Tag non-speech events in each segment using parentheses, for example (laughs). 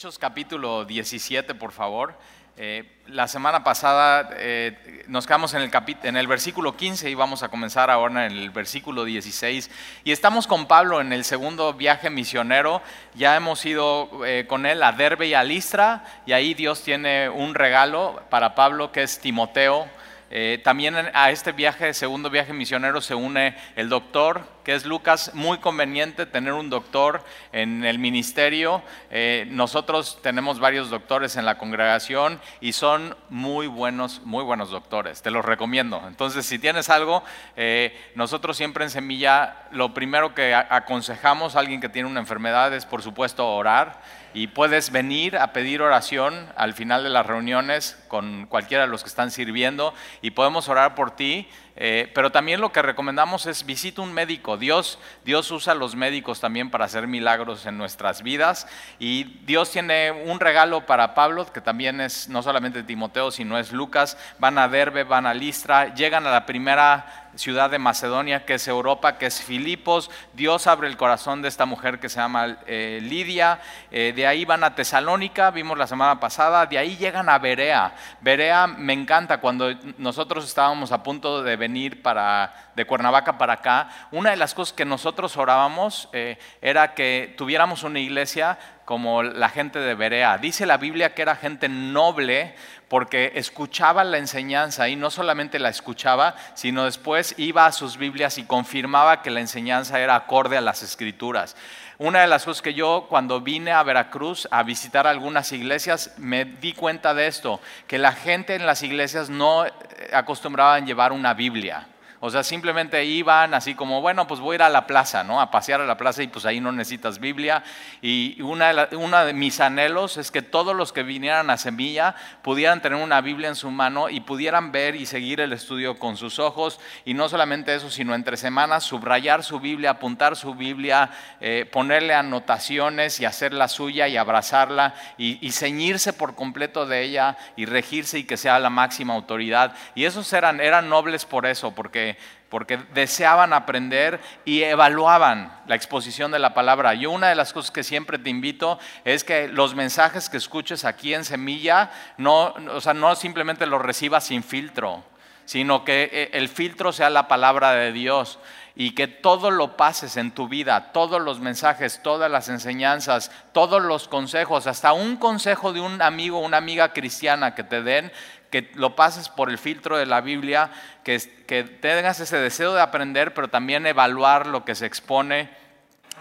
Hechos capítulo 17, por favor. Eh, la semana pasada eh, nos quedamos en el, en el versículo 15 y vamos a comenzar ahora en el versículo 16. Y estamos con Pablo en el segundo viaje misionero. Ya hemos ido eh, con él a Derbe y a Listra y ahí Dios tiene un regalo para Pablo que es Timoteo eh, también a este viaje, segundo viaje misionero, se une el doctor, que es Lucas. Muy conveniente tener un doctor en el ministerio. Eh, nosotros tenemos varios doctores en la congregación y son muy buenos, muy buenos doctores. Te los recomiendo. Entonces, si tienes algo, eh, nosotros siempre en Semilla, lo primero que aconsejamos a alguien que tiene una enfermedad es, por supuesto, orar y puedes venir a pedir oración al final de las reuniones con cualquiera de los que están sirviendo y podemos orar por ti. Eh, pero también lo que recomendamos es visita un médico. Dios, Dios usa a los médicos también para hacer milagros en nuestras vidas. Y Dios tiene un regalo para Pablo, que también es no solamente Timoteo, sino es Lucas. Van a Derbe, van a Listra, llegan a la primera ciudad de Macedonia, que es Europa, que es Filipos. Dios abre el corazón de esta mujer que se llama eh, Lidia. Eh, de ahí van a Tesalónica, vimos la semana pasada. De ahí llegan a Berea. Berea me encanta. Cuando nosotros estábamos a punto de venir para, de Cuernavaca para acá, una de las cosas que nosotros orábamos eh, era que tuviéramos una iglesia como la gente de Berea. Dice la Biblia que era gente noble porque escuchaba la enseñanza y no solamente la escuchaba, sino después iba a sus Biblias y confirmaba que la enseñanza era acorde a las escrituras. Una de las cosas que yo cuando vine a Veracruz a visitar algunas iglesias me di cuenta de esto, que la gente en las iglesias no eh, acostumbraban llevar una Biblia. O sea, simplemente iban así como, bueno, pues voy a ir a la plaza, ¿no? A pasear a la plaza y pues ahí no necesitas Biblia. Y una de, de mis anhelos es que todos los que vinieran a Semilla pudieran tener una Biblia en su mano y pudieran ver y seguir el estudio con sus ojos. Y no solamente eso, sino entre semanas subrayar su Biblia, apuntar su Biblia, eh, ponerle anotaciones y hacer la suya y abrazarla y, y ceñirse por completo de ella y regirse y que sea la máxima autoridad. Y esos eran, eran nobles por eso, porque porque, deseaban aprender y evaluaban la exposición de la palabra. Yo una de las cosas que siempre te invito es que los mensajes que escuches aquí en Semilla, no, o sea, no simplemente los recibas sin filtro, sino que eh, el filtro sea la palabra de Dios y que todo lo pases en tu vida, todos los mensajes, todas las enseñanzas, todos los consejos, hasta un consejo de un amigo, una amiga cristiana que te den, que lo pases por el filtro de la Biblia, que, que tengas ese deseo de aprender, pero también evaluar lo que se expone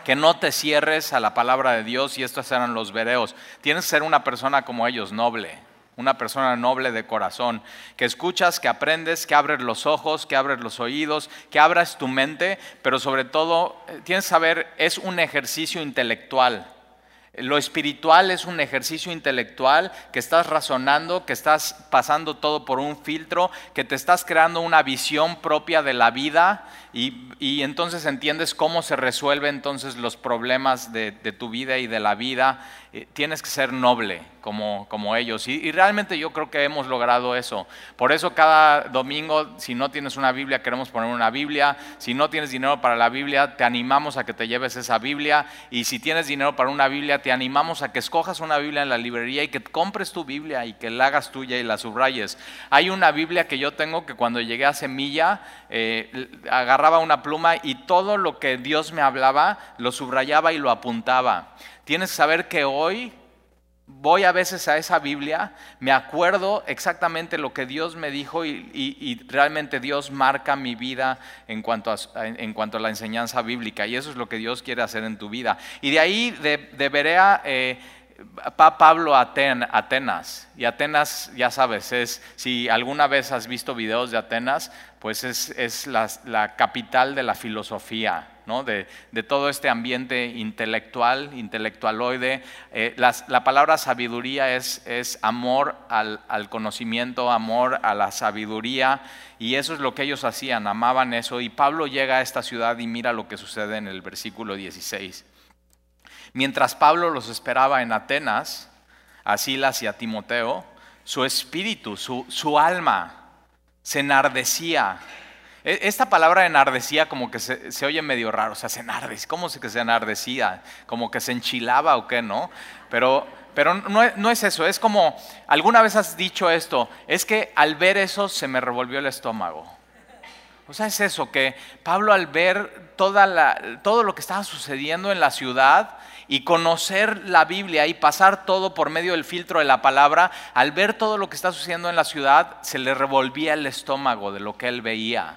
que no te cierres a la palabra de Dios y estos eran los vereos. Tienes que ser una persona como ellos, noble, una persona noble de corazón, que escuchas, que aprendes, que abres los ojos, que abres los oídos, que abras tu mente, pero sobre todo eh, tienes que saber, es un ejercicio intelectual. Lo espiritual es un ejercicio intelectual que estás razonando, que estás pasando todo por un filtro, que te estás creando una visión propia de la vida y, entonces entiendes cómo se resuelven entonces los problemas de, de tu vida y de la vida. Eh, tienes que ser noble como, ellos. Y, realmente yo creo que hemos logrado eso. Por eso cada domingo, si no tienes una Biblia, queremos poner una Biblia. Si no tienes dinero para la Biblia, te animamos a que te lleves esa Biblia. Y si tienes dinero para una Biblia, te animamos a que escojas una Biblia en la librería y que compres tu Biblia y que la hagas tuya y la subrayes. Hay una Biblia que yo tengo que cuando llegué a Semilla, eh, agarraba una pluma y todo lo que Dios me hablaba, lo subrayaba y lo apuntaba. Tienes que saber que hoy voy a veces a esa Biblia, me acuerdo exactamente lo que Dios me dijo y, realmente Dios marca mi vida en cuanto, a, en cuanto, a, la enseñanza bíblica y eso es lo que Dios quiere hacer en tu vida. Y de ahí, de, de Berea, eh, Pablo a Atenas. Y Atenas, ya sabes, es, si alguna vez has visto videos de Atenas, pues es, la, capital de la filosofía, de, todo este ambiente intelectual, intelectualoide. Eh, la palabra sabiduría es, es amor al, al, conocimiento, amor a la sabiduría, y eso es lo que ellos hacían, amaban eso. Y Pablo llega a esta ciudad y mira lo que sucede en el versículo 16. Mientras Pablo los esperaba en Atenas, a Silas y a Timoteo, su espíritu, su, alma se enardecía. E, esta palabra enardecía como que se, oye medio raro, o sea, se enardecía, ¿cómo se que se enardecía? Como que se enchilaba o qué, ¿no? Pero pero no, es eso, es como, alguna vez has dicho esto, es que al ver eso se me revolvió el estómago. O sea, es eso, que Pablo al ver toda todo lo que estaba sucediendo en la ciudad y conocer la Biblia y pasar todo por medio del filtro de la palabra, al ver todo lo que está sucediendo en la ciudad, se le revolvía el estómago de lo que él veía.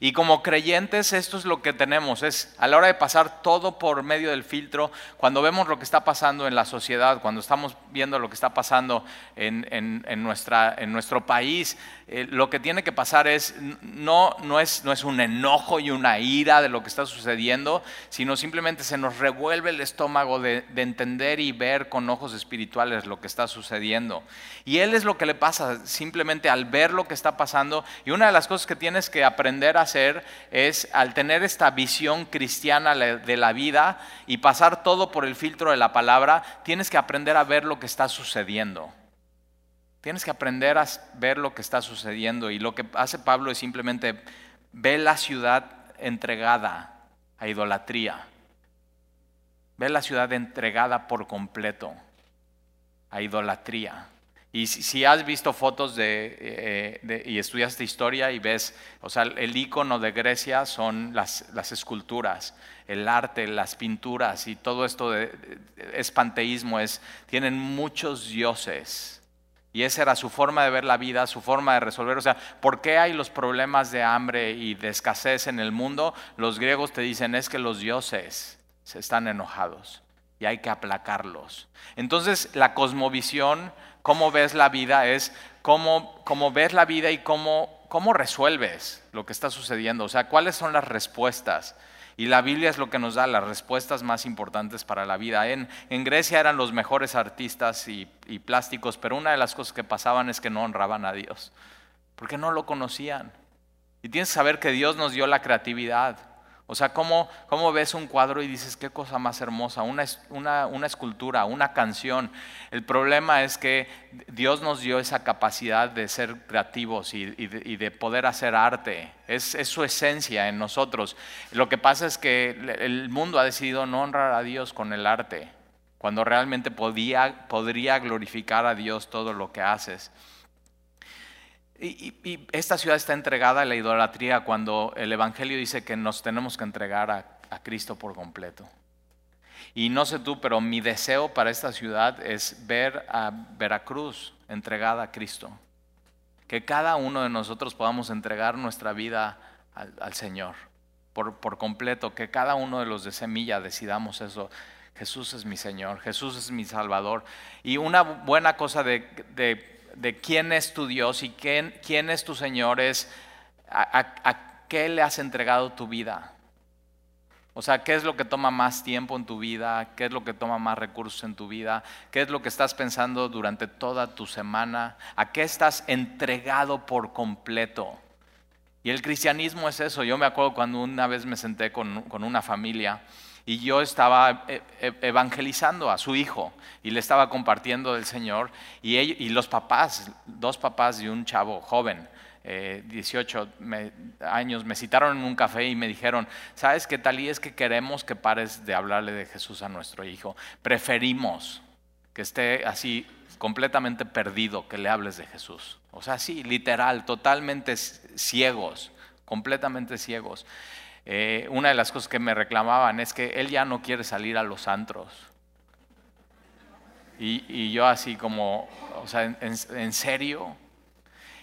Y como creyentes esto es lo que tenemos, es a la hora de pasar todo por medio del filtro, cuando vemos lo que está pasando en la sociedad, cuando estamos viendo lo que está pasando en, nuestra, en nuestro país, eh, lo que tiene que pasar es no, no es no es un enojo y una ira de lo que está sucediendo, sino simplemente se nos revuelve el estómago de, de entender y ver con ojos espirituales lo que está sucediendo. Y él es lo que le pasa, simplemente al ver lo que está pasando, y una de las cosas que tienes que aprender a hacer es al tener esta visión cristiana de la vida y pasar todo por el filtro de la palabra, tienes que aprender a ver lo que está sucediendo. Tienes que aprender a ver lo que está sucediendo y lo que hace Pablo es simplemente ve la ciudad entregada a idolatría. Ve la ciudad entregada por completo a idolatría. Y si, has visto fotos eh, de, y estudiaste historia y ves, o sea, el icono de Grecia son las, las esculturas, el arte, las pinturas y todo esto de, es panteísmo, es, tienen muchos dioses. Y esa era su forma de ver la vida, su forma de resolver. O sea, ¿por qué hay los problemas de hambre y de escasez en el mundo? Los griegos te dicen es que los dioses se están enojados y hay que aplacarlos. Entonces, la cosmovisión cómo ves la vida es cómo, cómo ves la vida y cómo, cómo resuelves lo que está sucediendo. O sea, cuáles son las respuestas. Y la Biblia es lo que nos da las respuestas más importantes para la vida. En, en Grecia eran los mejores artistas y, y, plásticos, pero una de las cosas que pasaban es que no honraban a Dios, porque no lo conocían. Y tienes que saber que Dios nos dio la creatividad. O sea, ¿cómo, ¿cómo, ves un cuadro y dices, qué cosa más hermosa? Una, una, una, escultura, una canción. El problema es que Dios nos dio esa capacidad de ser creativos y, de, poder hacer arte. Es, es, su esencia en nosotros. Lo que pasa es que el mundo ha decidido no honrar a Dios con el arte, cuando realmente podía, podría glorificar a Dios todo lo que haces. Y, esta ciudad está entregada a la idolatría cuando el Evangelio dice que nos tenemos que entregar a, Cristo por completo. Y no sé tú, pero mi deseo para esta ciudad es ver a Veracruz entregada a Cristo. Que cada uno de nosotros podamos entregar nuestra vida al, Señor por, por, completo. Que cada uno de los de semilla decidamos eso. Jesús es mi Señor, Jesús es mi Salvador. Y una buena cosa de, de de quién es tu Dios y quién, quién es tu Señor es a, qué le has entregado tu vida. O sea, ¿qué es lo que toma más tiempo en tu vida? ¿Qué es lo que toma más recursos en tu vida? ¿Qué es lo que estás pensando durante toda tu semana? ¿A qué estás entregado por completo? Y el cristianismo es eso. Yo me acuerdo cuando una vez me senté con, con una familia y yo estaba eh, eh, evangelizando a su hijo y le estaba compartiendo del Señor y, y los papás, dos papás y un chavo joven, 18 eh, años, me citaron en un café y me dijeron, ¿sabes qué tal? Y es que queremos que pares de hablarle de Jesús a nuestro hijo. Preferimos que esté así completamente perdido que le hables de Jesús. O sea, sí, literal, totalmente ciegos, completamente ciegos. Eh, una de las cosas que me reclamaban es que él ya no quiere salir a los antros. Y, yo así como, o sea, en, serio.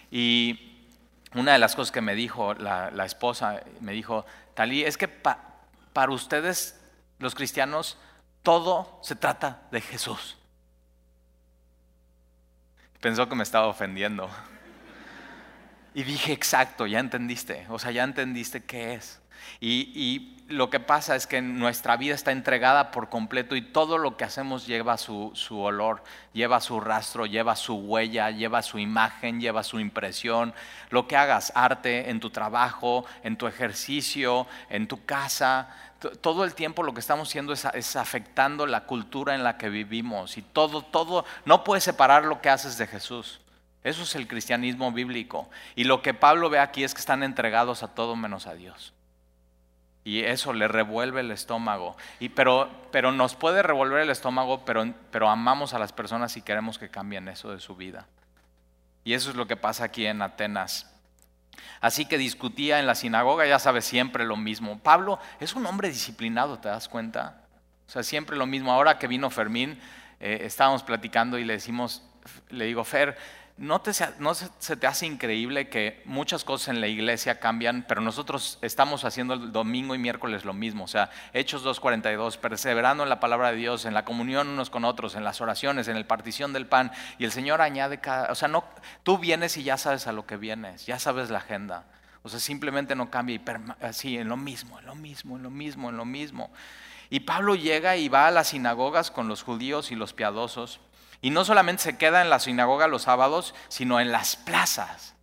Y una de las cosas que me dijo la, esposa, me dijo, Talí, es que para ustedes, los cristianos, todo se trata de Jesús. Pensó que me estaba ofendiendo. Y dije, exacto, ya entendiste, o sea, ya entendiste qué es. Y, lo que pasa es que nuestra vida está entregada por completo y todo lo que hacemos lleva su, olor, lleva su rastro, lleva su huella, lleva su imagen, lleva su impresión. Lo que hagas, arte en tu trabajo, en tu ejercicio, en tu casa, todo el tiempo lo que estamos haciendo es, es, afectando la cultura en la que vivimos y todo, todo, no puedes separar lo que haces de Jesús. Eso es el cristianismo bíblico. Y lo que Pablo ve aquí es que están entregados a todo menos a Dios. Y eso le revuelve el estómago. Y, pero, pero nos puede revolver el estómago, pero, pero amamos a las personas y queremos que cambien eso de su vida. Y eso es lo que pasa aquí en Atenas. Así que discutía en la sinagoga, ya sabes, siempre lo mismo. Pablo es un hombre disciplinado, ¿te das cuenta? O sea, siempre lo mismo. Ahora que vino Fermín, eh, estábamos platicando y le decimos, le digo, Fer, ¿no, te, ¿no se te hace increíble que muchas cosas en la iglesia cambian, pero nosotros estamos haciendo el domingo y miércoles lo mismo? O sea, Hechos 2.42, perseverando en la palabra de Dios, en la comunión unos con otros, en las oraciones, en el partición del pan, y el Señor añade cada... O sea, no, tú vienes y ya sabes a lo que vienes, ya sabes la agenda. O sea, simplemente no cambia y así, en lo mismo, en lo mismo, en lo mismo, en lo mismo. Y Pablo llega y va a las sinagogas con los judíos y los piadosos. Y no solamente se queda en la sinagoga los sábados, sino en las plazas.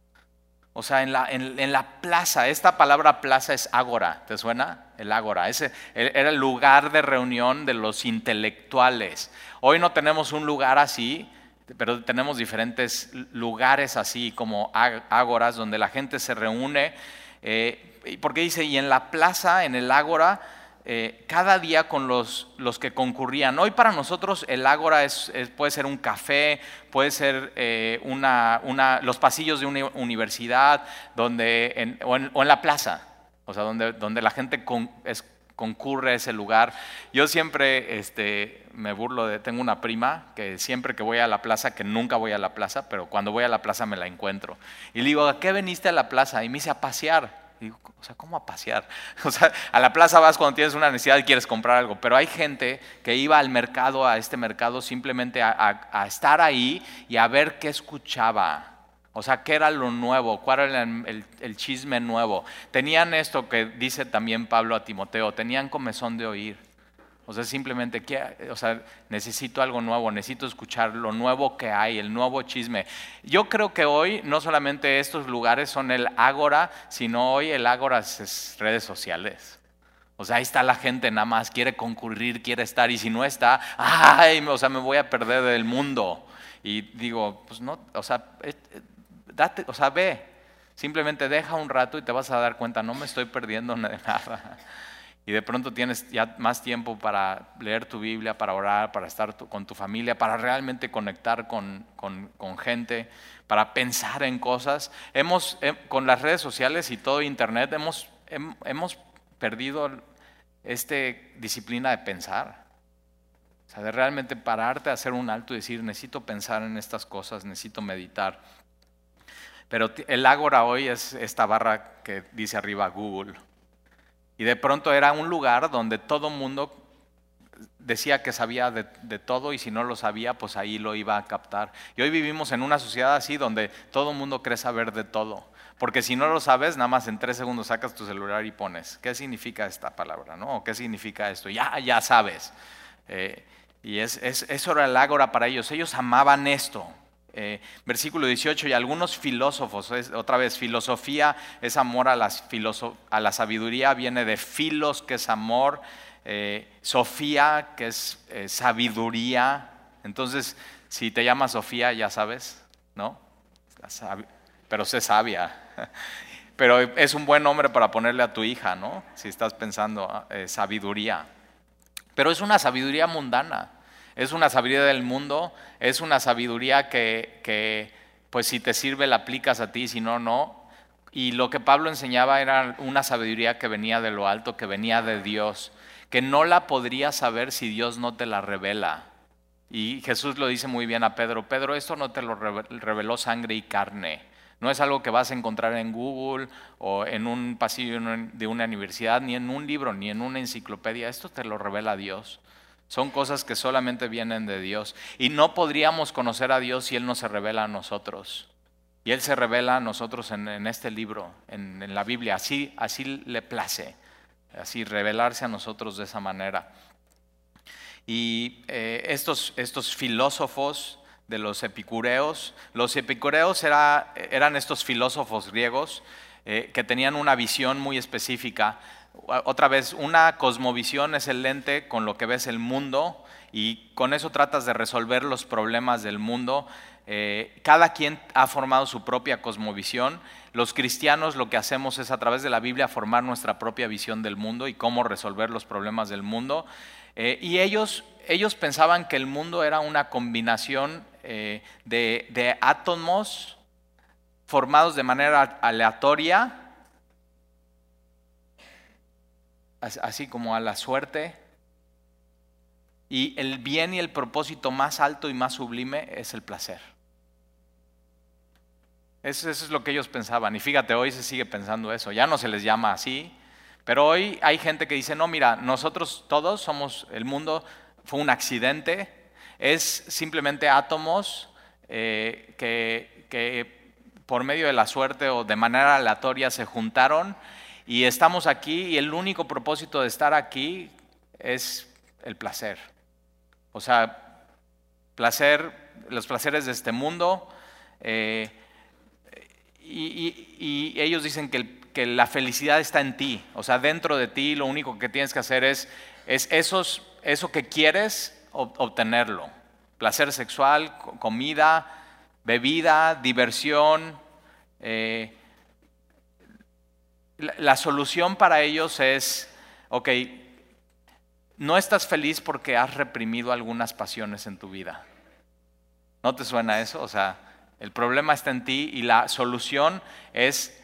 O sea, en la, en, la plaza. Esta palabra plaza es ágora. ¿Te suena? El ágora. Ese era el lugar de reunión de los intelectuales. Hoy no tenemos un lugar así, pero tenemos diferentes lugares así como ágoras donde la gente se reúne. Eh, porque dice, y en la plaza, en el ágora, eh, cada día con los, los, que concurrían. Hoy para nosotros el ágora es, puede ser un café, puede ser eh, una, una, los pasillos de una universidad donde, o, en, la plaza, o sea, donde, donde la gente concurre a ese lugar. Yo siempre este, me burlo de, tengo una prima que siempre que voy a la plaza, que nunca voy a la plaza, pero cuando voy a la plaza me la encuentro. Y le digo, ¿a qué veniste a la plaza? Y me dice, a pasear o sea, ¿cómo a pasear? (laughs) O sea, a la plaza vas cuando tienes una necesidad y quieres comprar algo, pero hay gente que iba al mercado, a este mercado, simplemente a, estar ahí y a ver qué escuchaba. O sea, qué era lo nuevo, cuál era el, el, chisme nuevo. Tenían esto que dice también Pablo a Timoteo, tenían comezón de oír. O sea, simplemente, o sea, necesito algo nuevo, necesito escuchar lo nuevo que hay, el nuevo chisme. Yo creo que hoy no solamente estos lugares son el ágora, sino hoy el ágora es redes sociales. O sea, ahí está la gente nada más, quiere concurrir, quiere estar, y si no está, ay, o sea, me voy a perder del mundo. Y digo, pues no, o sea, eh, eh, date, o sea, ve, simplemente deja un rato y te vas a dar cuenta, no me estoy perdiendo (laughs) de nada y de pronto tienes ya más tiempo para leer tu Biblia, para orar, para estar con tu familia, para realmente conectar con, gente, para pensar en cosas. Hemos, eh, con las redes sociales y todo Internet, hemos, hemos perdido esta disciplina de pensar. O sea, de realmente pararte, hacer un alto y decir, necesito pensar en estas cosas, necesito meditar. Pero el ágora hoy es esta barra que dice arriba Google y de pronto era un lugar donde todo mundo decía que sabía de, todo y si no lo sabía, pues ahí lo iba a captar. Y hoy vivimos en una sociedad así donde todo el mundo cree saber de todo. Porque si no lo sabes, nada más en tres segundos sacas tu celular y pones, ¿qué significa esta palabra? ¿no? ¿O qué significa esto? Ya, ya sabes. Eh, y es, es, eso era el ágora para ellos. Ellos amaban esto. Eh, versículo 18, y algunos filósofos, otra vez, filosofía es amor a, a la sabiduría, viene de filos, que es amor, eh, Sofía, que es eh, sabiduría. Entonces, si te llamas Sofía, ya sabes, ¿no? Pero sé sabia. (laughs) Pero es un buen nombre para ponerle a tu hija, ¿no? Si estás pensando ah, sabiduría. Pero es una sabiduría mundana. Es una sabiduría del mundo, es una sabiduría que, pues si te sirve la aplicas a ti, si no, no. Y lo que Pablo enseñaba era una sabiduría que venía de lo alto, que venía de Dios, que no la podrías saber si Dios no te la revela. Y Jesús lo dice muy bien a Pedro, Pedro, esto no te lo reveló sangre y carne. No es algo que vas a encontrar en Google o en un pasillo de una universidad, ni en un libro, ni en una enciclopedia. Esto te lo revela Dios. Son cosas que solamente vienen de Dios. Y no podríamos conocer a Dios si Él no se revela a nosotros. Y Él se revela a nosotros en, este libro, en, la Biblia. Así, así le place, así revelarse a nosotros de esa manera. Y eh, estos, estos filósofos de los epicureos, los epicureos eran estos filósofos griegos eh, que tenían una visión muy específica otra vez, una cosmovisión es el lente con lo que ves el mundo y con eso tratas de resolver los problemas del mundo. Eh, cada quien ha formado su propia cosmovisión. Los cristianos lo que hacemos es a través de la Biblia formar nuestra propia visión del mundo y cómo resolver los problemas del mundo. Eh, y ellos, ellos pensaban que el mundo era una combinación eh, de, de átomos formados de manera aleatoria, así como a la suerte. Y el bien y el propósito más alto y más sublime es el placer. Eso, es lo que ellos pensaban. Y fíjate, hoy se sigue pensando eso. Ya no se les llama así. Pero hoy hay gente que dice, no, mira, nosotros todos somos, el mundo fue un accidente, es simplemente átomos eh, que, que por medio de la suerte o de manera aleatoria se juntaron y estamos aquí y el único propósito de estar aquí es el placer. O sea, placer, los placeres de este mundo. Eh, y, ellos dicen que, que, la felicidad está en ti. O sea, dentro de ti lo único que tienes que hacer es, es esos, eso que quieres obtenerlo. Placer sexual, comida, bebida, diversión. Eh, la, solución para ellos es, ok, no estás feliz porque has reprimido algunas pasiones en tu vida. ¿No te suena eso? O sea, el problema está en ti y la solución es,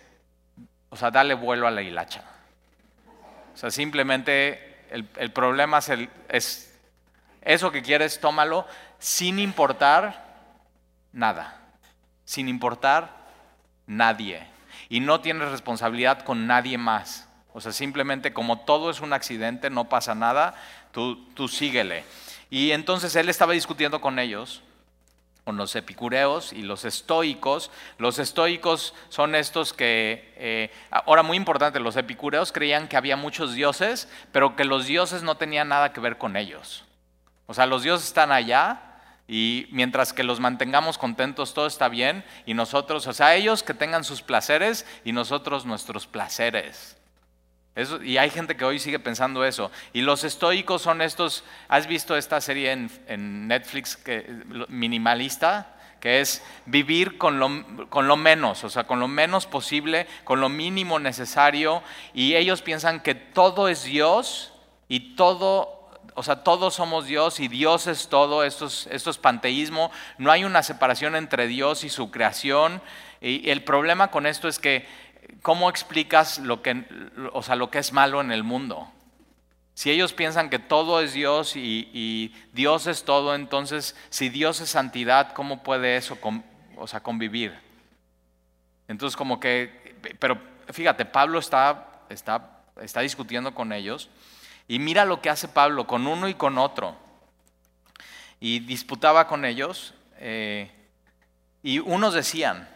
o sea, darle vuelo a la hilacha. O sea, simplemente el, problema es, el, es eso que quieres, tómalo sin importar nada, sin importar nadie y no tienes responsabilidad con nadie más. O sea, simplemente como todo es un accidente, no pasa nada, tú, tú síguele. Y entonces él estaba discutiendo con ellos, con los epicureos y los estoicos. Los estoicos son estos que, eh, ahora muy importante, los epicureos creían que había muchos dioses, pero que los dioses no tenían nada que ver con ellos. O sea, los dioses están allá, y mientras que los mantengamos contentos, todo está bien. Y nosotros, o sea, ellos que tengan sus placeres y nosotros nuestros placeres. y hay gente que hoy sigue pensando eso. Y los estoicos son estos, ¿has visto esta serie en, Netflix minimalista? que es vivir con lo, con lo, menos, o sea, con lo menos posible, con lo mínimo necesario, y ellos piensan que todo es Dios y todo o sea, todos somos Dios y Dios es todo, esto es, panteísmo, no hay una separación entre Dios y su creación. Y el problema con esto es que, ¿cómo explicas lo que, o sea, lo que es malo en el mundo? Si ellos piensan que todo es Dios y, Dios es todo, entonces, si Dios es santidad, ¿cómo puede eso o sea, convivir? Entonces, como que, pero fíjate, Pablo está, está, está discutiendo con ellos y mira lo que hace Pablo con uno y con otro. Y disputaba con ellos. Eh, y unos decían,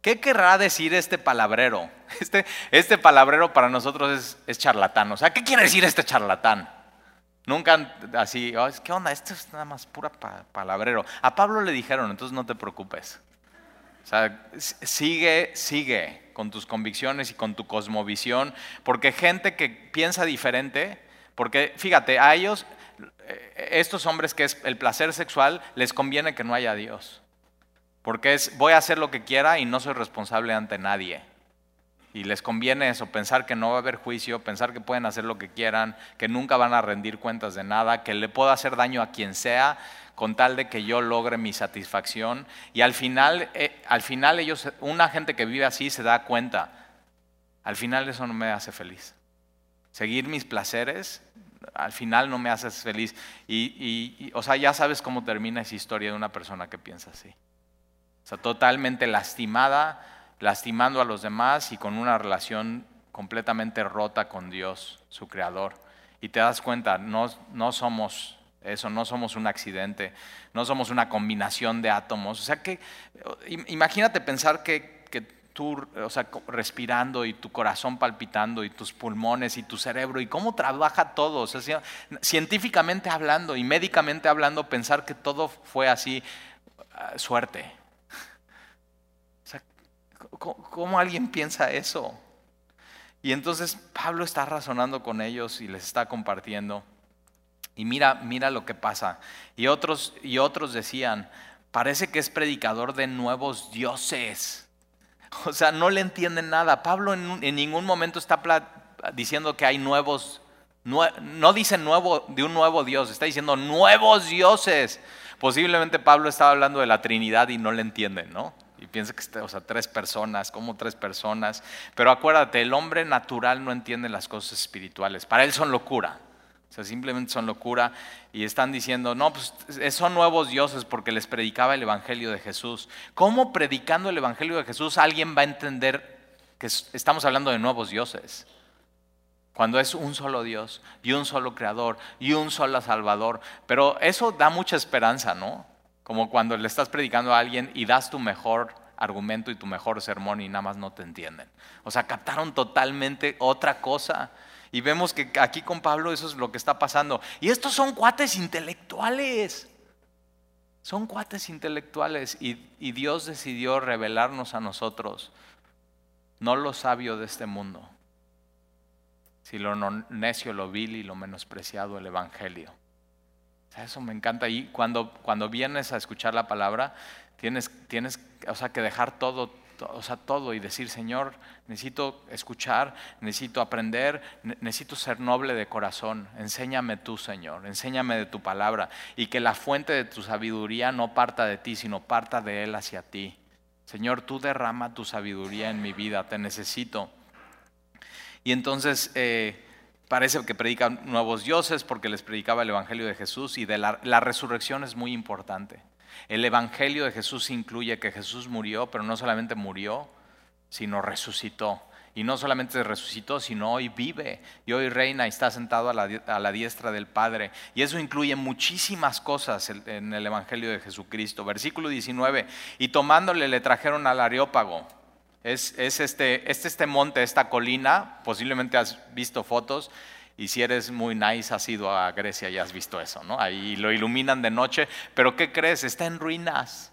¿qué querrá decir este palabrero? (laughs) Este, este palabrero para nosotros es, charlatán. O sea, ¿qué quiere decir este charlatán? Nunca así, oh, ¿qué onda? Esto es nada más pura palabrero. A Pablo le dijeron, entonces no te preocupes. O sea, sigue, sigue con tus convicciones y con tu cosmovisión, porque gente que piensa diferente, porque fíjate, a ellos, eh, estos hombres que es el placer sexual, les conviene que no haya Dios, porque es voy a hacer lo que quiera y no soy responsable ante nadie. Y les conviene eso, pensar que no va a haber juicio, pensar que pueden hacer lo que quieran, que nunca van a rendir cuentas de nada, que le puedo hacer daño a quien sea con tal de que yo logre mi satisfacción. Y al final, eh, al final ellos, una gente que vive así se da cuenta, al final eso no me hace feliz. Seguir mis placeres, al final no me hace feliz. Y, o sea, ya sabes cómo termina esa historia de una persona que piensa así. O sea, totalmente lastimada, lastimando a los demás y con una relación completamente rota con Dios, su creador. Y te das cuenta, no, no somos eso, no somos un accidente, no somos una combinación de átomos. O sea que, imagínate pensar que, que tú, o sea, respirando y tu corazón palpitando y tus pulmones y tu cerebro y cómo trabaja todo. O sea, científicamente hablando y médicamente hablando, pensar que todo fue así, ah, suerte. ¿Cómo alguien piensa eso? Y entonces Pablo está razonando con ellos y les está compartiendo. Y mira, mira lo que pasa. Y otros, y otros decían, parece que es predicador de nuevos dioses. (laughs) O sea, no le entienden nada. Pablo en, ningún momento está diciendo que hay nuevos, no dice nuevo, de un nuevo Dios, está diciendo nuevos dioses. Posiblemente Pablo estaba hablando de la Trinidad y no le entienden, ¿no? Piensa que, o sea, tres personas, como tres personas. Pero acuérdate, el hombre natural no entiende las cosas espirituales. Para él son locura. O sea, simplemente son locura y están diciendo, no, pues son nuevos dioses porque les predicaba el Evangelio de Jesús. ¿Cómo predicando el Evangelio de Jesús alguien va a entender que estamos hablando de nuevos dioses? Cuando es un solo Dios y un solo Creador y un solo Salvador. Pero eso da mucha esperanza, ¿no? Como cuando le estás predicando a alguien y das tu mejor argumento y tu mejor sermón y nada más no te entienden. O sea, captaron totalmente otra cosa. Y vemos que aquí con Pablo eso es lo que está pasando. Y estos son cuates intelectuales. Son cuates intelectuales y, Dios decidió revelarnos a nosotros, no lo sabio de este mundo, si lo necio, lo vil y lo menospreciado el Evangelio. Eso me encanta. Y cuando, cuando vienes a escuchar la palabra, tienes, tienes o sea, que dejar todo, o sea, todo y decir, Señor, necesito escuchar, necesito aprender, necesito ser noble de corazón. Enséñame tú, Señor, enséñame de tu palabra y que la fuente de tu sabiduría no parta de ti, sino parta de Él hacia ti. Señor, tú derrama tu sabiduría en mi vida, te necesito. Y entonces eh, parece que predican nuevos dioses porque les predicaba el Evangelio de Jesús y de la, resurrección es muy importante. El Evangelio de Jesús incluye que Jesús murió, pero no solamente murió, sino resucitó. Y no solamente resucitó, sino hoy vive y hoy reina y está sentado a la, a la, diestra del Padre. Y eso incluye muchísimas cosas en el Evangelio de Jesucristo. Versículo 19, y tomándole le trajeron al Areópago es, este, este, este monte, esta colina, posiblemente has visto fotos, y si eres muy nice, has ido a Grecia y has visto eso, ¿no? Ahí lo iluminan de noche, pero ¿qué crees? Está en ruinas.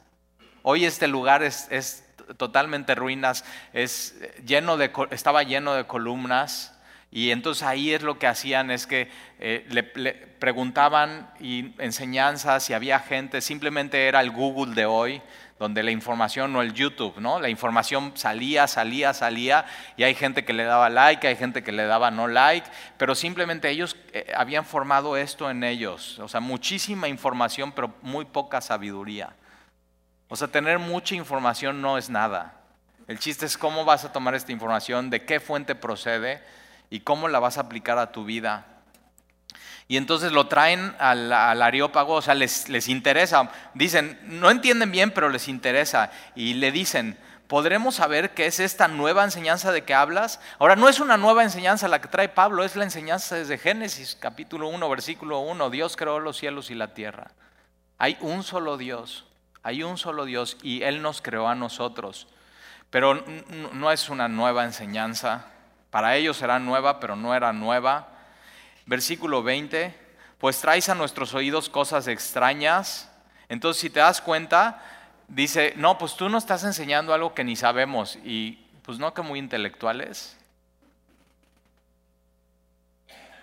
Hoy este lugar es, es totalmente ruinas, es lleno de, estaba lleno de columnas, y entonces ahí es lo que hacían, es que eh, le, le, preguntaban y enseñanzas, si había gente, simplemente era el Google de hoy, donde la información, no el YouTube, ¿no? La información salía, salía, salía, y hay gente que le daba like, hay gente que le daba no like, pero simplemente ellos eh, habían formado esto en ellos, o sea, muchísima información, pero muy poca sabiduría. O sea, tener mucha información no es nada. El chiste es cómo vas a tomar esta información, de qué fuente procede y cómo la vas a aplicar a tu vida. Y entonces lo traen al, areópago, o sea, les, les interesa. Dicen, no entienden bien, pero les interesa. Y le dicen, ¿podremos saber qué es esta nueva enseñanza de que hablas? Ahora, no es una nueva enseñanza la que trae Pablo, es la enseñanza desde Génesis, capítulo 1, versículo 1. Dios creó los cielos y la tierra. Hay un solo Dios, hay un solo Dios y Él nos creó a nosotros. Pero no es una nueva enseñanza. Para ellos era nueva, pero no era nueva versículo 20, pues traes a nuestros oídos cosas extrañas. Entonces, si te das cuenta, dice, no, pues tú no estás enseñando algo que ni sabemos. Y pues no que muy intelectuales.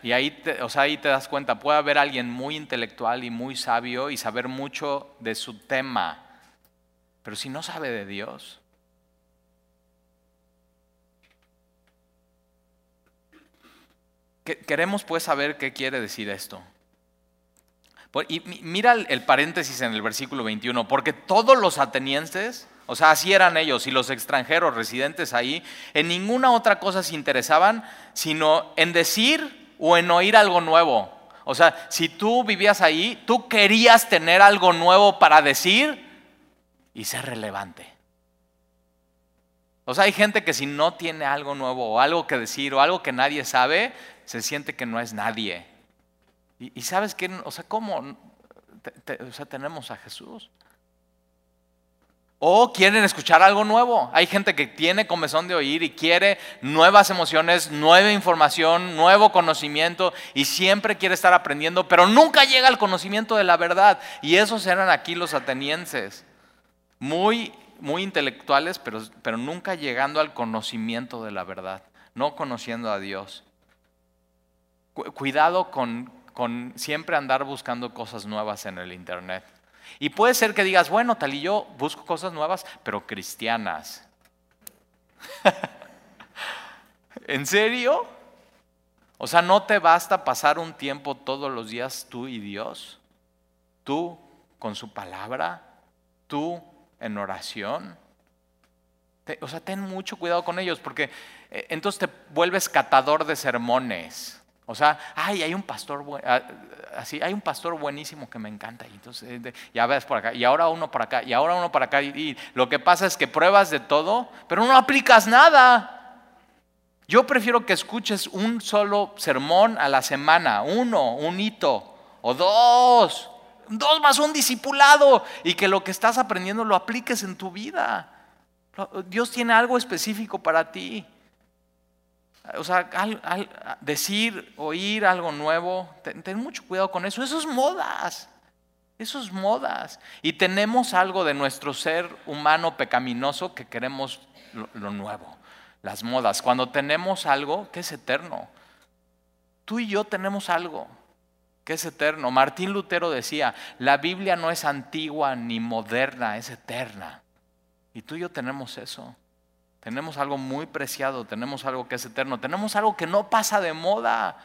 Y ahí te, o sea, ahí te das cuenta, puede haber alguien muy intelectual y muy sabio y saber mucho de su tema, pero si no sabe de Dios, Queremos pues saber qué quiere decir esto. Y mira el paréntesis en el versículo 21, porque todos los atenienses, o sea, así eran ellos, y los extranjeros residentes ahí, en ninguna otra cosa se interesaban, sino en decir o en oír algo nuevo. O sea, si tú vivías ahí, tú querías tener algo nuevo para decir y ser relevante. O sea, hay gente que si no tiene algo nuevo o algo que decir o algo que nadie sabe, se siente que no es nadie. Y, sabes qué, o sea, ¿cómo? o sea, tenemos a Jesús. O quieren escuchar algo nuevo. Hay gente que tiene comezón de oír y quiere nuevas emociones, nueva información, nuevo conocimiento y siempre quiere estar aprendiendo, pero nunca llega al conocimiento de la verdad. Y esos eran aquí los atenienses. Muy, muy intelectuales, pero, pero nunca llegando al conocimiento de la verdad, no conociendo a Dios cuidado con, con siempre andar buscando cosas nuevas en el Internet. Y puede ser que digas, bueno, tal y yo busco cosas nuevas, pero cristianas. (laughs) ¿En serio? O sea, ¿no te basta pasar un tiempo todos los días tú y Dios? Tú con su palabra, tú en oración. o sea, ten mucho cuidado con ellos porque eh, entonces te vuelves catador de sermones. O sea, ay, hay un pastor ah, así, hay un pastor buenísimo que me encanta y entonces eh, ya ves por acá y ahora uno por acá y ahora uno por acá y, lo que pasa es que pruebas de todo, pero no aplicas nada. Yo prefiero que escuches un solo sermón a la semana, uno, un hito o dos, dos más un discipulado y que lo que estás aprendiendo lo apliques en tu vida. Dios tiene algo específico para ti. O sea, decir, oír algo nuevo, ten, mucho cuidado con eso. Eso es modas. Eso es modas. Y tenemos algo de nuestro ser humano pecaminoso que queremos lo, nuevo, las modas. Cuando tenemos algo que es eterno. Tú y yo tenemos algo que es eterno. Martín Lutero decía, la Biblia no es antigua ni moderna, es eterna. Y tú y yo tenemos eso. Tenemos algo muy preciado, tenemos algo que es eterno, tenemos algo que no pasa de moda.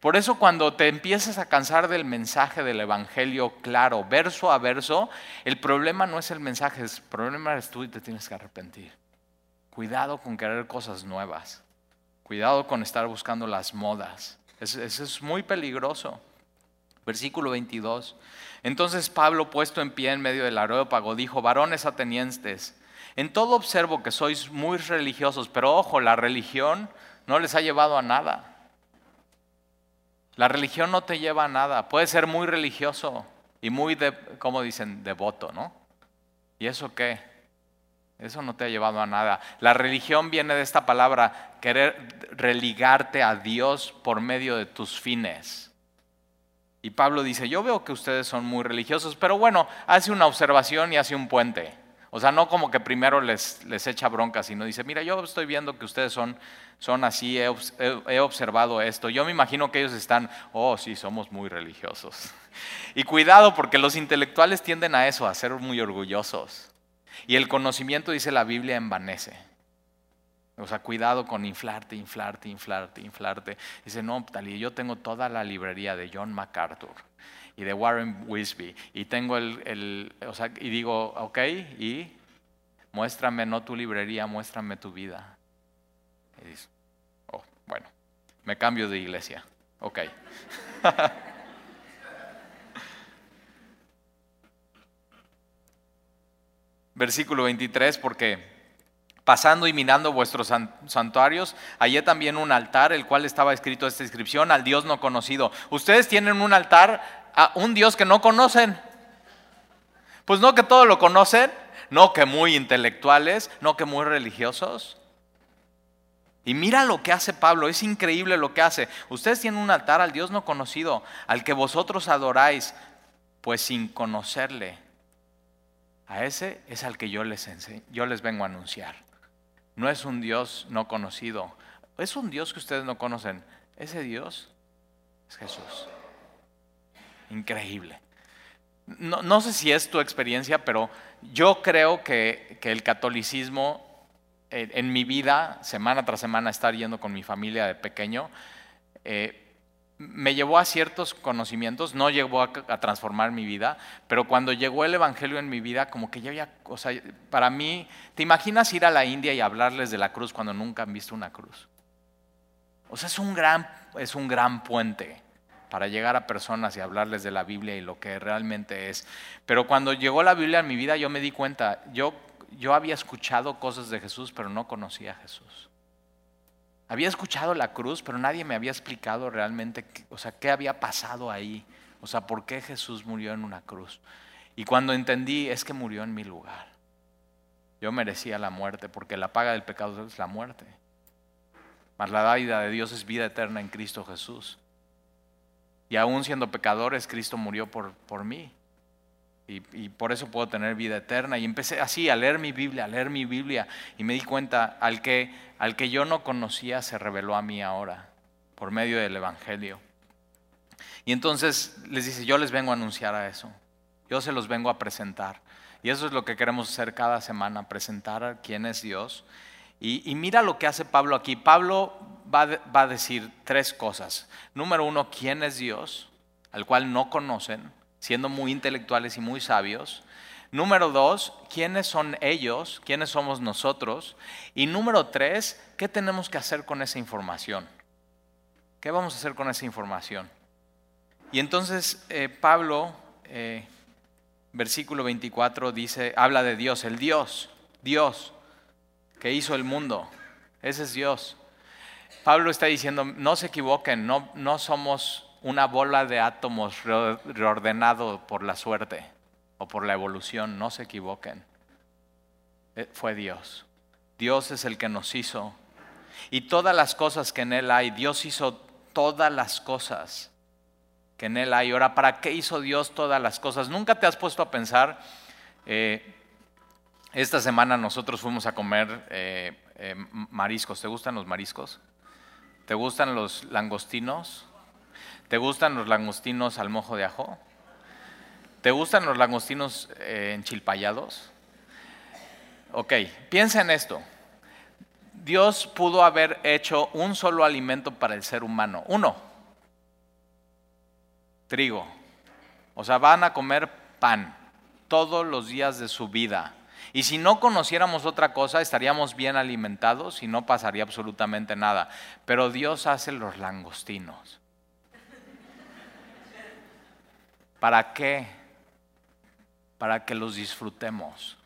Por eso cuando te empieces a cansar del mensaje del Evangelio claro, verso a verso, el problema no es el mensaje, el problema eres tú y te tienes que arrepentir. Cuidado con querer cosas nuevas. Cuidado con estar buscando las modas. Eso, es muy peligroso. Versículo 22. Entonces Pablo, puesto en pie en medio del areópago, dijo, varones atenienses, en todo observo que sois muy religiosos, pero ojo, la religión no les ha llevado a nada. La religión no te lleva a nada. Puede ser muy religioso y muy, de, como dicen, devoto, ¿no? ¿Y eso qué? Eso no te ha llevado a nada. La religión viene de esta palabra, querer religarte a Dios por medio de tus fines. Y Pablo dice, yo veo que ustedes son muy religiosos, pero bueno, hace una observación y hace un puente. O sea, no como que primero les, les echa bronca, sino dice, mira, yo estoy viendo que ustedes son, son así, he, he, observado esto. Yo me imagino que ellos están, oh, sí, somos muy religiosos. Y cuidado, porque los intelectuales tienden a eso, a ser muy orgullosos. Y el conocimiento, dice la Biblia, envanece. O sea, cuidado con inflarte, inflarte, inflarte, inflarte. Dice, no, tal y yo tengo toda la librería de John MacArthur y de Warren Wisby. Y tengo el, o sea, y digo, ok, y muéstrame no tu librería, muéstrame tu vida. Y dice, oh, bueno, me cambio de iglesia. Ok. (laughs) Versículo 23, porque pasando y minando vuestros santuarios, hallé también un altar, el cual estaba escrito esta inscripción, al Dios no conocido. Ustedes tienen un altar a un Dios que no conocen. Pues no que todo lo conocen, no que muy intelectuales, no que muy religiosos. Y mira lo que hace Pablo, es increíble lo que hace. Ustedes tienen un altar al Dios no conocido, al que vosotros adoráis, pues sin conocerle. A ese es al que yo les yo les vengo a anunciar. No es un Dios no conocido, es un Dios que ustedes no conocen. Ese Dios es Jesús. Increíble. No, sé si es tu experiencia, pero yo creo que, el catolicismo en, mi vida, semana tras semana, estar yendo con mi familia de pequeño, eh, me llevó a ciertos conocimientos, no llegó a, transformar mi vida, pero cuando llegó el Evangelio en mi vida, como que ya había, o sea, para mí, ¿te imaginas ir a la India y hablarles de la cruz cuando nunca han visto una cruz? O sea, es un gran, es un gran puente para llegar a personas y hablarles de la Biblia y lo que realmente es. Pero cuando llegó la Biblia en mi vida, yo me di cuenta, yo, yo había escuchado cosas de Jesús, pero no conocía a Jesús. Había escuchado la cruz, pero nadie me había explicado realmente, o sea, qué había pasado ahí. O sea, por qué Jesús murió en una cruz. Y cuando entendí, es que murió en mi lugar. Yo merecía la muerte, porque la paga del pecado es la muerte. Mas la vida de Dios es vida eterna en Cristo Jesús. Y aún siendo pecadores, Cristo murió por, por mí. Y, y, por eso puedo tener vida eterna. Y empecé así a leer mi Biblia, a leer mi Biblia. Y me di cuenta, al que, al que yo no conocía se reveló a mí ahora, por medio del Evangelio. Y entonces les dice, yo les vengo a anunciar a eso, yo se los vengo a presentar. Y eso es lo que queremos hacer cada semana, presentar a quién es Dios. Y, mira lo que hace Pablo aquí. Pablo va, a decir tres cosas. Número uno, quién es Dios, al cual no conocen, siendo muy intelectuales y muy sabios. Número dos, ¿quiénes son ellos? ¿Quiénes somos nosotros? Y número tres, ¿qué tenemos que hacer con esa información? ¿Qué vamos a hacer con esa información? Y entonces eh, Pablo, eh, versículo 24, dice, habla de Dios, el Dios, Dios que hizo el mundo. Ese es Dios. Pablo está diciendo, no se equivoquen, no, no somos una bola de átomos reordenado por la suerte o por la evolución, no se equivoquen. Eh, fue Dios. Dios es el que nos hizo. Y todas las cosas que en Él hay, Dios hizo todas las cosas que en Él hay. Ahora, ¿para qué hizo Dios todas las cosas? ¿Nunca te has puesto a pensar? Eh, esta semana nosotros fuimos a comer eh, mariscos. ¿Te gustan los mariscos? ¿Te gustan los langostinos? ¿Te gustan los langostinos al mojo de ajo? ¿Te gustan los langostinos eh, enchilpayados? Ok, piensa en esto. Dios pudo haber hecho un solo alimento para el ser humano. Uno, trigo. O sea, van a comer pan todos los días de su vida. Y si no conociéramos otra cosa, estaríamos bien alimentados y no pasaría absolutamente nada. Pero Dios hace los langostinos. ¿Para qué? para que los disfrutemos.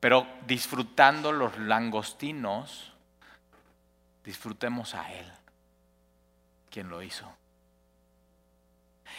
Pero disfrutando los langostinos, disfrutemos a Él, quien lo hizo.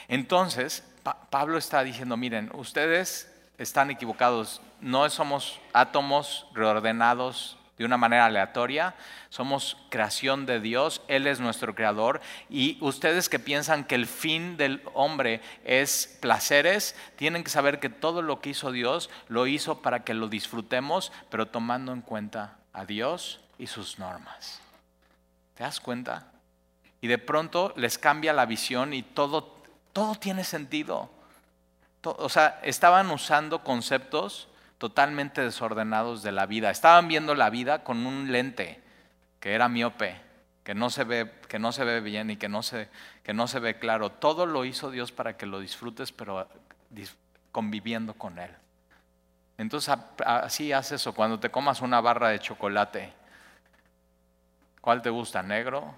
Entonces, Pablo está diciendo, miren, ustedes están equivocados, no somos átomos reordenados de una manera aleatoria, somos creación de Dios, Él es nuestro creador y ustedes que piensan que el fin del hombre es placeres, tienen que saber que todo lo que hizo Dios lo hizo para que lo disfrutemos, pero tomando en cuenta a Dios y sus normas. ¿Te das cuenta? Y de pronto les cambia la visión y todo, todo tiene sentido. O sea, estaban usando conceptos totalmente desordenados de la vida. Estaban viendo la vida con un lente que era miope, que no se ve, que no se ve bien y que no se, que no se ve claro. Todo lo hizo Dios para que lo disfrutes, pero conviviendo con Él. Entonces así haces eso. Cuando te comas una barra de chocolate, ¿cuál te gusta? ¿Negro?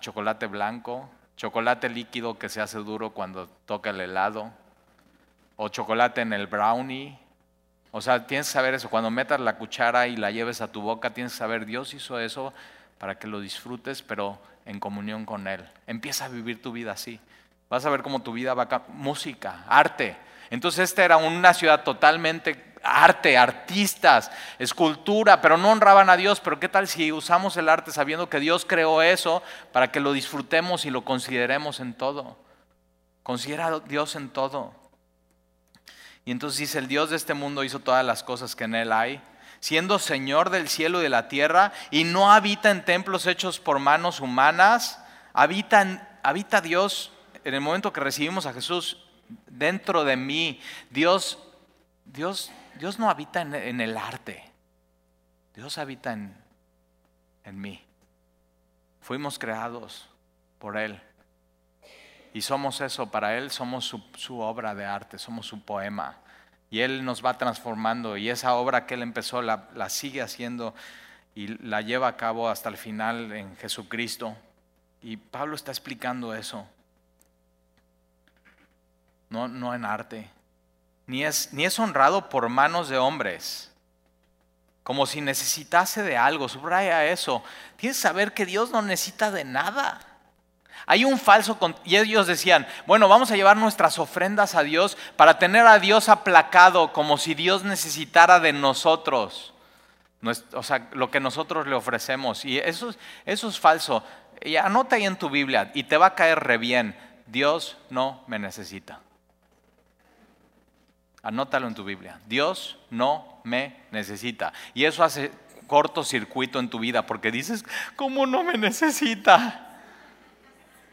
¿Chocolate blanco? ¿Chocolate líquido que se hace duro cuando toca el helado? o chocolate en el brownie. O sea, tienes que saber eso. Cuando metas la cuchara y la lleves a tu boca, tienes que saber, Dios hizo eso para que lo disfrutes, pero en comunión con Él. Empieza a vivir tu vida así. Vas a ver cómo tu vida va a música, arte. Entonces esta era una ciudad totalmente arte, artistas, escultura, pero no honraban a Dios. Pero ¿qué tal si usamos el arte sabiendo que Dios creó eso para que lo disfrutemos y lo consideremos en todo? Considera a Dios en todo. Y entonces dice, el Dios de este mundo hizo todas las cosas que en él hay, siendo Señor del cielo y de la tierra, y no habita en templos hechos por manos humanas, habita, habita Dios en el momento que recibimos a Jesús dentro de mí. Dios, Dios, Dios no habita en, el arte, Dios habita en, en mí. Fuimos creados por Él. Y somos eso, para Él somos su, obra de arte, somos su poema. Y Él nos va transformando y esa obra que Él empezó la, la sigue haciendo y la lleva a cabo hasta el final en Jesucristo. Y Pablo está explicando eso. No, no en arte. Ni es, ni es honrado por manos de hombres. Como si necesitase de algo. Subraya eso. Tienes que saber que Dios no necesita de nada. Hay un falso, y ellos decían, bueno, vamos a llevar nuestras ofrendas a Dios para tener a Dios aplacado, como si Dios necesitara de nosotros, o sea, lo que nosotros le ofrecemos. Y eso, eso es falso. Y anota ahí en tu Biblia y te va a caer re bien. Dios no me necesita. Anótalo en tu Biblia. Dios no me necesita. Y eso hace cortocircuito en tu vida porque dices, ¿cómo no me necesita?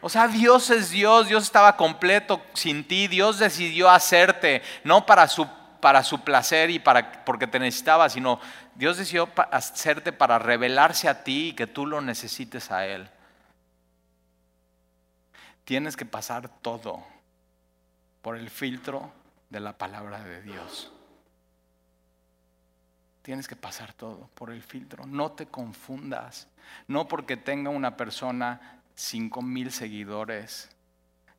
O sea, Dios es Dios, Dios estaba completo sin ti, Dios decidió hacerte, no para su, para su placer y para, porque te necesitaba, sino Dios decidió hacerte para revelarse a ti y que tú lo necesites a Él. Tienes que pasar todo por el filtro de la palabra de Dios. Tienes que pasar todo por el filtro. No te confundas. No porque tenga una persona cinco mil seguidores,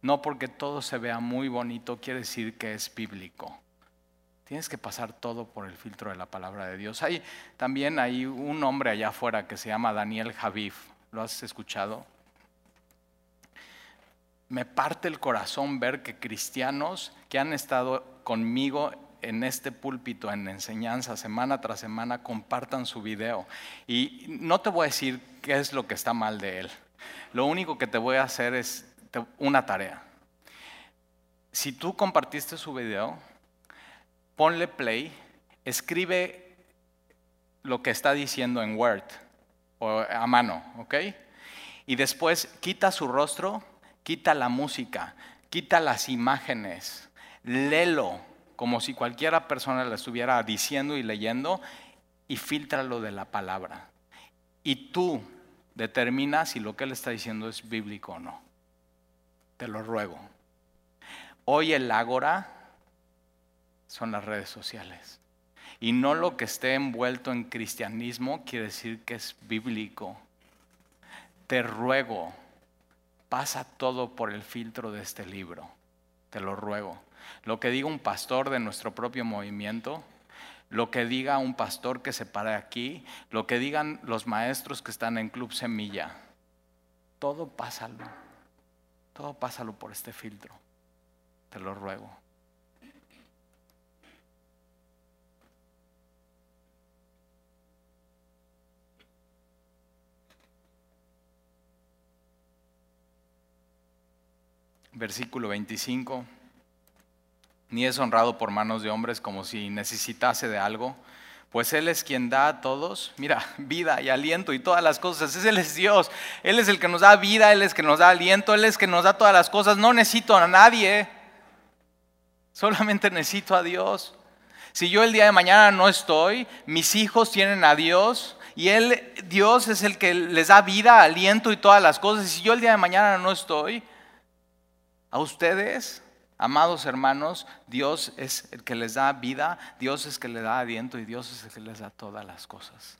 no porque todo se vea muy bonito quiere decir que es bíblico. Tienes que pasar todo por el filtro de la palabra de Dios. Hay también hay un hombre allá afuera que se llama Daniel Javif. ¿Lo has escuchado? Me parte el corazón ver que cristianos que han estado conmigo en este púlpito, en enseñanza, semana tras semana, compartan su video. Y no te voy a decir qué es lo que está mal de él. Lo único que te voy a hacer es una tarea. Si tú compartiste su video, ponle play, escribe lo que está diciendo en Word o a mano, ¿ok? Y después quita su rostro, quita la música, quita las imágenes, léelo como si cualquiera persona le estuviera diciendo y leyendo y filtralo de la palabra. Y tú determina si lo que él está diciendo es bíblico o no. Te lo ruego. Hoy el ágora son las redes sociales. Y no lo que esté envuelto en cristianismo quiere decir que es bíblico. Te ruego, pasa todo por el filtro de este libro. Te lo ruego. Lo que diga un pastor de nuestro propio movimiento lo que diga un pastor que se pare aquí, lo que digan los maestros que están en Club Semilla. Todo pásalo, todo pásalo por este filtro. Te lo ruego. Versículo 25 ni es honrado por manos de hombres como si necesitase de algo, pues Él es quien da a todos, mira, (laughs) vida y aliento y todas las cosas. Él es Dios, Él es el que nos da vida, Él es el que nos da aliento, Él es el que nos da todas las cosas. No necesito a nadie, solamente necesito a Dios. Si yo el día de mañana no estoy, mis hijos tienen a Dios y Él, Dios es el que les da vida, aliento y todas las cosas. Si yo el día de mañana no estoy, a ustedes Amados hermanos, Dios es el que les da vida, Dios es el que les da aliento y Dios es el que les da todas las cosas.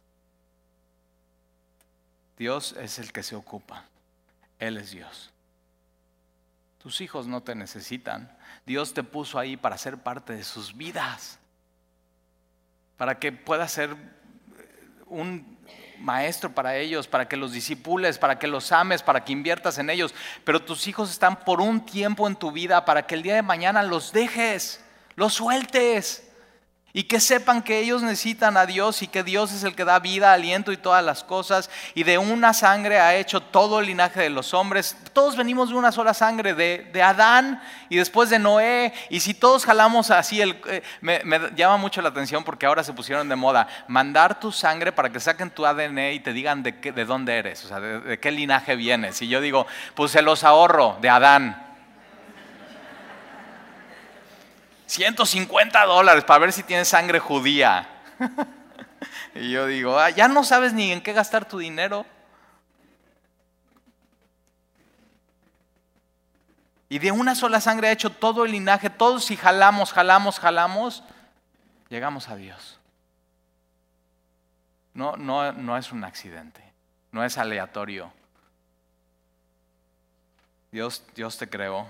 Dios es el que se ocupa. Él es Dios. Tus hijos no te necesitan. Dios te puso ahí para ser parte de sus vidas. Para que puedas ser un maestro para ellos, para que los disipules, para que los ames, para que inviertas en ellos. Pero tus hijos están por un tiempo en tu vida para que el día de mañana los dejes, los sueltes. Y que sepan que ellos necesitan a Dios y que Dios es el que da vida, aliento y todas las cosas. Y de una sangre ha hecho todo el linaje de los hombres. Todos venimos de una sola sangre, de, Adán y después de Noé. Y si todos jalamos así, eh, me, llama mucho la atención porque ahora se pusieron de moda. Mandar tu sangre para que saquen tu ADN y te digan de, qué, de dónde eres, o sea, de, de qué linaje vienes. Y yo digo, pues se los ahorro de Adán. 150 dólares para ver si tienes sangre judía. (laughs) y yo digo, ah, ya no sabes ni en qué gastar tu dinero. Y de una sola sangre ha hecho todo el linaje, todos si jalamos, jalamos, jalamos, llegamos a Dios. No, no, no es un accidente, no es aleatorio. Dios, Dios te creó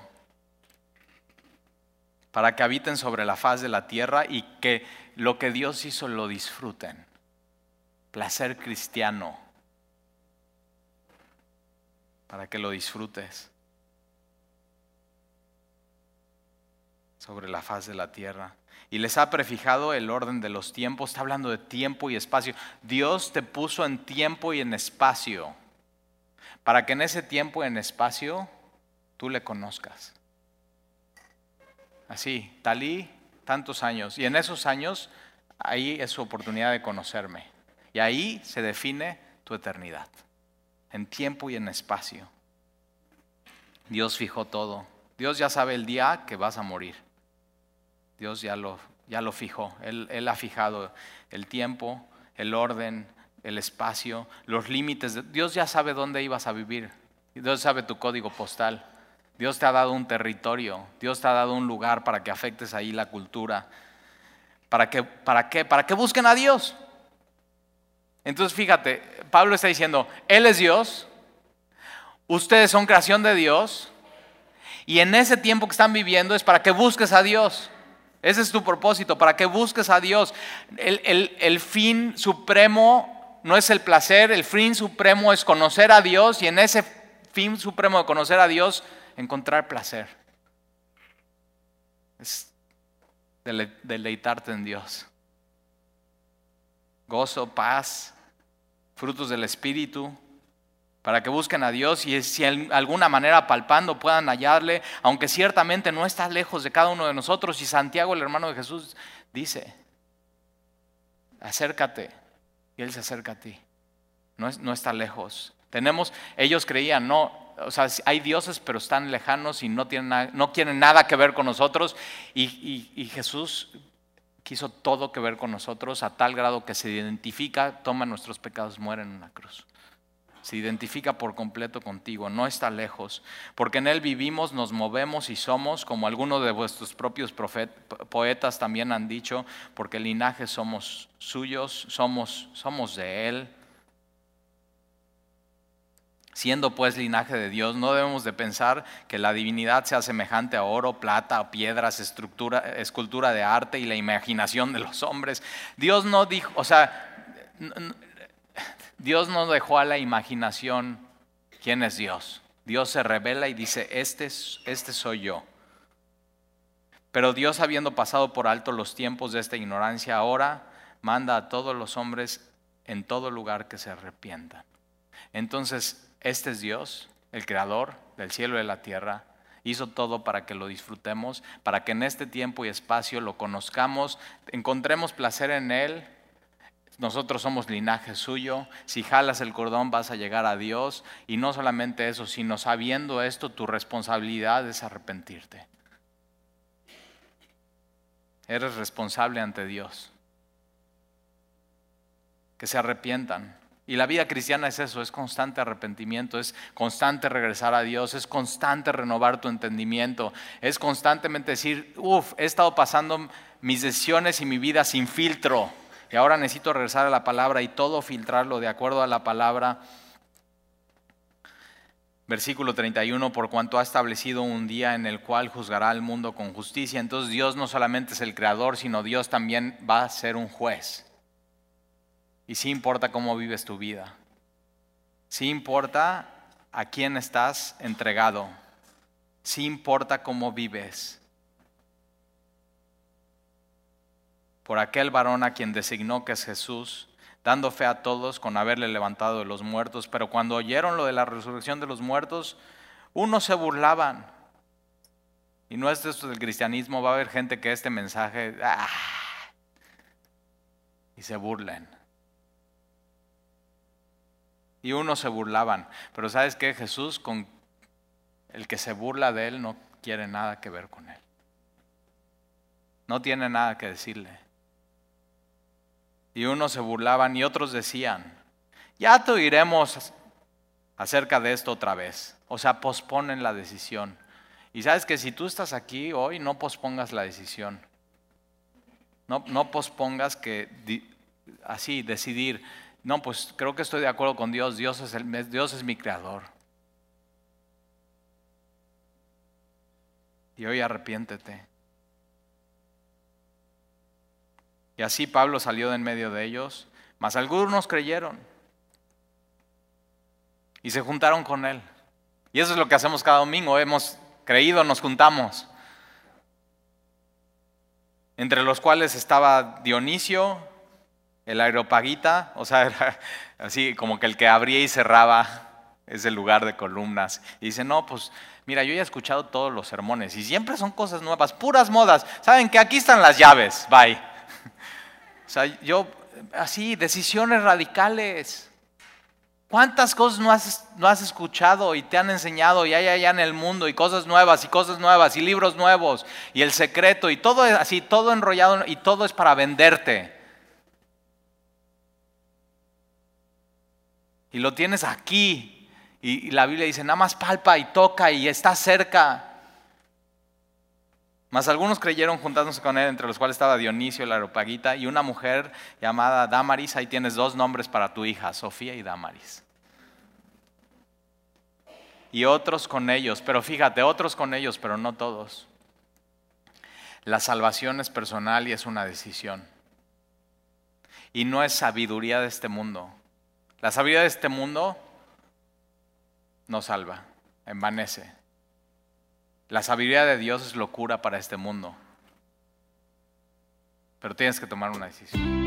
para que habiten sobre la faz de la tierra y que lo que Dios hizo lo disfruten. Placer cristiano, para que lo disfrutes sobre la faz de la tierra. Y les ha prefijado el orden de los tiempos, está hablando de tiempo y espacio. Dios te puso en tiempo y en espacio, para que en ese tiempo y en espacio tú le conozcas. Así, talí tantos años. Y en esos años, ahí es su oportunidad de conocerme. Y ahí se define tu eternidad, en tiempo y en espacio. Dios fijó todo. Dios ya sabe el día que vas a morir. Dios ya lo, ya lo fijó. Él, él ha fijado el tiempo, el orden, el espacio, los límites. Dios ya sabe dónde ibas a vivir. Dios sabe tu código postal. Dios te ha dado un territorio. Dios te ha dado un lugar para que afectes ahí la cultura. ¿Para qué? ¿Para qué? Para que busquen a Dios. Entonces fíjate, Pablo está diciendo, Él es Dios, ustedes son creación de Dios, y en ese tiempo que están viviendo es para que busques a Dios. Ese es tu propósito, para que busques a Dios. El, fin supremo no es el placer, el fin supremo es conocer a Dios y en ese fin supremo de conocer a Dios encontrar placer. Es deleitarte en Dios. Gozo, paz, frutos del Espíritu, para que busquen a Dios y si en alguna manera palpando puedan hallarle, aunque ciertamente no está lejos de cada uno de nosotros. Y Santiago, el hermano de Jesús, dice, acércate, y Él se acerca a ti. No, no está lejos. Tenemos, ellos creían, no, o sea, hay dioses pero están lejanos y no, tienen no quieren nada que ver con nosotros. Y, y Jesús quiso todo que ver con nosotros a tal grado que se identifica, toma nuestros pecados, muere en una cruz se identifica por completo contigo, no está lejos, porque en Él vivimos, nos movemos y somos, como algunos de vuestros propios poetas también han dicho, porque el linaje somos suyos, somos, somos de Él. Siendo pues linaje de Dios, no debemos de pensar que la divinidad sea semejante a oro, plata, piedras, estructura, escultura de arte y la imaginación de los hombres. Dios no dijo, o sea, Dios no dejó a la imaginación quién es Dios. Dios se revela y dice, este, este soy yo. Pero Dios, habiendo pasado por alto los tiempos de esta ignorancia, ahora manda a todos los hombres en todo lugar que se arrepientan. Entonces, este es Dios, el creador del cielo y de la tierra. Hizo todo para que lo disfrutemos, para que en este tiempo y espacio lo conozcamos, encontremos placer en Él nosotros somos linaje suyo, si jalas el cordón vas a llegar a Dios y no solamente eso, sino sabiendo esto, tu responsabilidad es arrepentirte. Eres responsable ante Dios. Que se arrepientan. Y la vida cristiana es eso, es constante arrepentimiento, es constante regresar a Dios, es constante renovar tu entendimiento, es constantemente decir, uff, he estado pasando mis decisiones y mi vida sin filtro y ahora necesito regresar a la palabra y todo filtrarlo de acuerdo a la palabra. Versículo 31, por cuanto ha establecido un día en el cual juzgará al mundo con justicia. Entonces Dios no solamente es el creador, sino Dios también va a ser un juez. Y sí importa cómo vives tu vida. Sí importa a quién estás entregado. Sí importa cómo vives. por aquel varón a quien designó que es Jesús, dando fe a todos con haberle levantado de los muertos. Pero cuando oyeron lo de la resurrección de los muertos, unos se burlaban. Y no es esto del cristianismo, va a haber gente que este mensaje ¡ah! y se burlen. Y unos se burlaban. Pero ¿sabes qué? Jesús con el que se burla de él no quiere nada que ver con él. No tiene nada que decirle. Y unos se burlaban y otros decían, ya te oiremos acerca de esto otra vez. O sea, posponen la decisión. Y sabes que si tú estás aquí hoy, no pospongas la decisión. No, no pospongas que así decidir, no, pues creo que estoy de acuerdo con Dios, Dios es, el, Dios es mi creador. Y hoy arrepiéntete. Y así Pablo salió de en medio de ellos, mas algunos creyeron y se juntaron con él. Y eso es lo que hacemos cada domingo, hemos creído, nos juntamos. Entre los cuales estaba Dionisio, el aeropagita, o sea, (laughs) así como que el que abría y cerraba ese lugar de columnas. Y dice, no, pues mira, yo ya he escuchado todos los sermones y siempre son cosas nuevas, puras modas. Saben que aquí están las llaves, bye. (laughs) O sea, yo así, decisiones radicales. ¿Cuántas cosas no has, no has, escuchado y te han enseñado y hay allá en el mundo y cosas nuevas y cosas nuevas y libros nuevos y el secreto y todo así, todo enrollado y todo es para venderte? Y lo tienes aquí y, la Biblia dice, nada más palpa y toca y está cerca. Mas algunos creyeron juntándose con él, entre los cuales estaba Dionisio, la aeropagita, y una mujer llamada Damaris. Ahí tienes dos nombres para tu hija, Sofía y Damaris. Y otros con ellos, pero fíjate, otros con ellos, pero no todos. La salvación es personal y es una decisión. Y no es sabiduría de este mundo. La sabiduría de este mundo no salva, envanece. La sabiduría de Dios es locura para este mundo. Pero tienes que tomar una decisión.